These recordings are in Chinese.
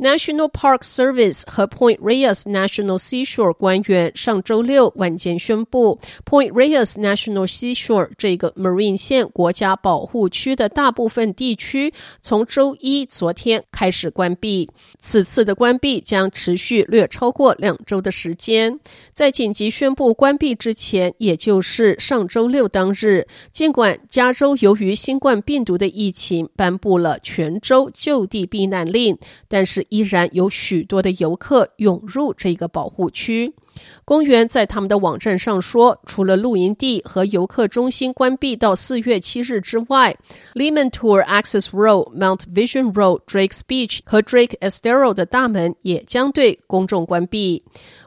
National Park Service 和 Point Reyes National Seashore 官员上周六晚间宣布，Point Reyes National Seashore 这个 Marine 线国家保护区的大部分地区从周一昨天开始关闭。此次的关闭将持续略超过两周的时间。在紧急宣布关闭之前，也就是上周六当日，尽管加州由于新冠病毒的疫情颁布了全州就地避难令，但是，依然有许多的游客涌入这个保护区。公园在他们的网站上说，除了露营地和游客中心关闭到四月七日之外，Limantour Access Road、Mount Vision Road、Drake's Beach 和 Drake Estero 的大门也将对公众关闭。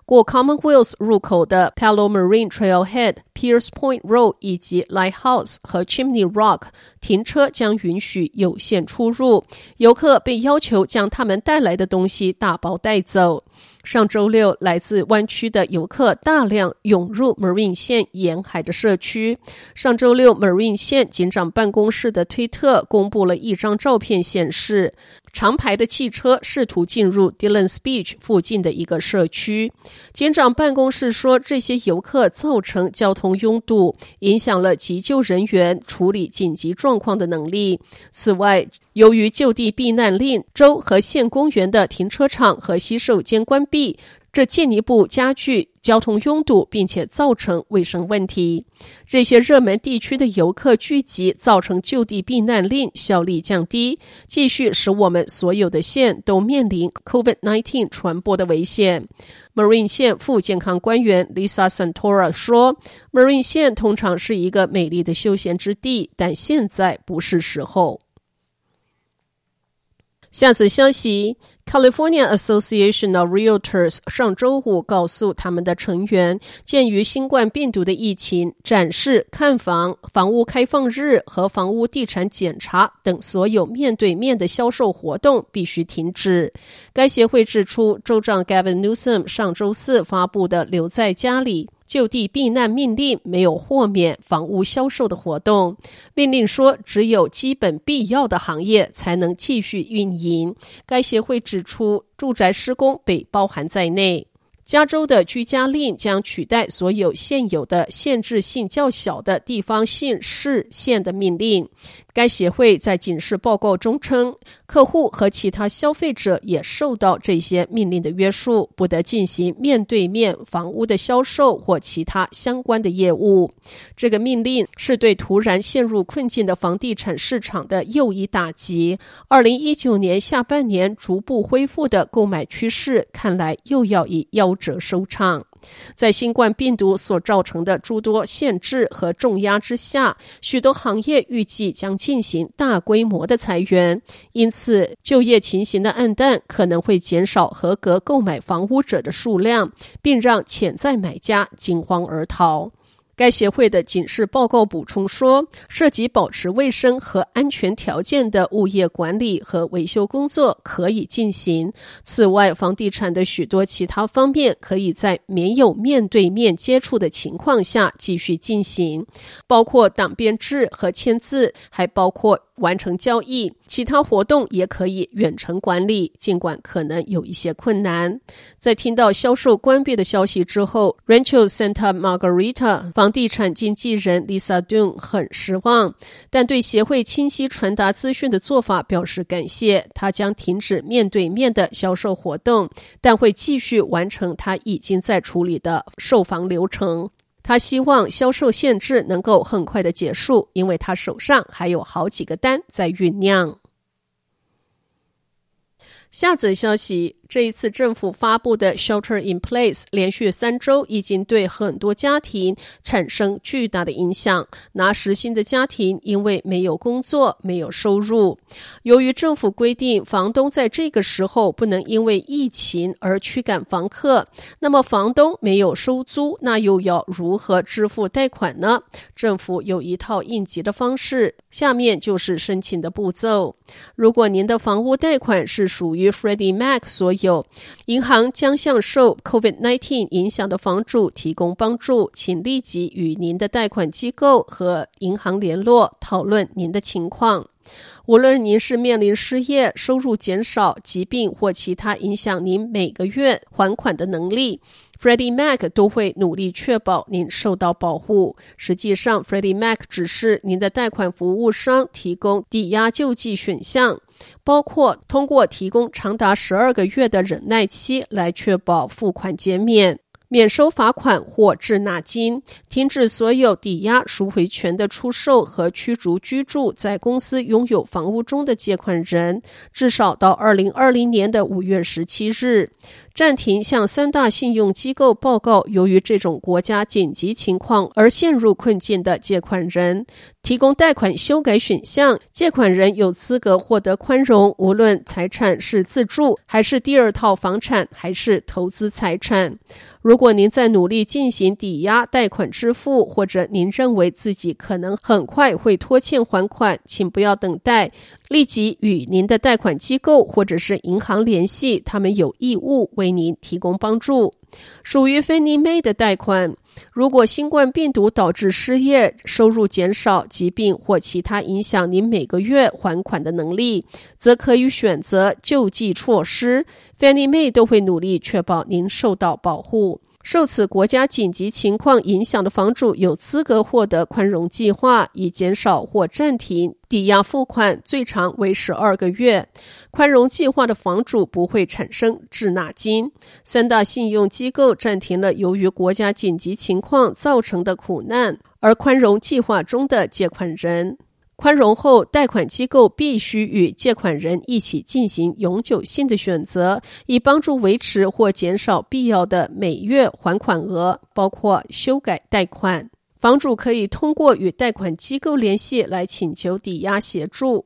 过 Commonwealth 入口的 Palo Marine Trailhead、Pierce Point Road 以及 Lighthouse 和 Chimney Rock 停车将允许有限出入，游客被要求将他们带来的东西打包带走。上周六，来自湾区的游客大量涌入 Marine 县沿海的社区。上周六，Marine 县警长办公室的推特公布了一张照片，显示长排的汽车试图进入 Dillon Beach 附近的一个社区。警长办公室说，这些游客造成交通拥堵，影响了急救人员处理紧急状况的能力。此外，由于就地避难令，州和县公园的停车场和洗手间关 b，这进一步加剧交通拥堵，并且造成卫生问题。这些热门地区的游客聚集，造成就地避难令效力降低，继续使我们所有的县都面临 COVID-19 传播的危险。Marine 县副健康官员 Lisa Santora 说：“Marine 县通常是一个美丽的休闲之地，但现在不是时候。”下次消息，California Association of Realtors 上周五告诉他们的成员，鉴于新冠病毒的疫情，展示、看房、房屋开放日和房屋地产检查等所有面对面的销售活动必须停止。该协会指出，州长 Gavin Newsom 上周四发布的留在家里。就地避难命令没有豁免房屋销售的活动。命令说，只有基本必要的行业才能继续运营。该协会指出，住宅施工被包含在内。加州的居家令将取代所有现有的限制性较小的地方性市县的命令。该协会在警示报告中称，客户和其他消费者也受到这些命令的约束，不得进行面对面房屋的销售或其他相关的业务。这个命令是对突然陷入困境的房地产市场的又一打击。二零一九年下半年逐步恢复的购买趋势，看来又要以夭折收场。在新冠病毒所造成的诸多限制和重压之下，许多行业预计将进行大规模的裁员，因此就业情形的暗淡可能会减少合格购买房屋者的数量，并让潜在买家惊慌而逃。该协会的警示报告补充说，涉及保持卫生和安全条件的物业管理和维修工作可以进行。此外，房地产的许多其他方面可以在没有面对面接触的情况下继续进行，包括党编制和签字，还包括。完成交易，其他活动也可以远程管理，尽管可能有一些困难。在听到销售关闭的消息之后，Rancho Santa Margarita 房地产经纪人 Lisa Dunn 很失望，但对协会清晰传达资讯的做法表示感谢。他将停止面对面的销售活动，但会继续完成他已经在处理的售房流程。他希望销售限制能够很快的结束，因为他手上还有好几个单在酝酿。下则消息这一次政府发布的 Shelter in Place 连续三周已经对很多家庭产生巨大的影响。拿实薪的家庭因为没有工作、没有收入，由于政府规定房东在这个时候不能因为疫情而驱赶房客，那么房东没有收租，那又要如何支付贷款呢？政府有一套应急的方式，下面就是申请的步骤。如果您的房屋贷款是属于 Freddie Mac 所有，有银行将向受 COVID-19 影响的房主提供帮助，请立即与您的贷款机构和银行联络，讨论您的情况。无论您是面临失业、收入减少、疾病或其他影响您每个月还款的能力，Freddie Mac 都会努力确保您受到保护。实际上，Freddie Mac 只是您的贷款服务商提供抵押救济选项，包括通过提供长达十二个月的忍耐期来确保付款减免。免收罚款或滞纳金，停止所有抵押赎回权的出售和驱逐居住在公司拥有房屋中的借款人，至少到二零二零年的五月十七日。暂停向三大信用机构报告由于这种国家紧急情况而陷入困境的借款人，提供贷款修改选项。借款人有资格获得宽容，无论财产是自住还是第二套房产还是投资财产。如果您在努力进行抵押贷款支付，或者您认为自己可能很快会拖欠还款，请不要等待。立即与您的贷款机构或者是银行联系，他们有义务为为您提供帮助。属于 Fannie Mae 的贷款，如果新冠病毒导致失业、收入减少、疾病或其他影响您每个月还款的能力，则可以选择救济措施。Fannie Mae 都会努力确保您受到保护。受此国家紧急情况影响的房主有资格获得宽容计划，以减少或暂停抵押付款，最长为十二个月。宽容计划的房主不会产生滞纳金。三大信用机构暂停了由于国家紧急情况造成的苦难，而宽容计划中的借款人。宽容后，贷款机构必须与借款人一起进行永久性的选择，以帮助维持或减少必要的每月还款额，包括修改贷款。房主可以通过与贷款机构联系来请求抵押协助。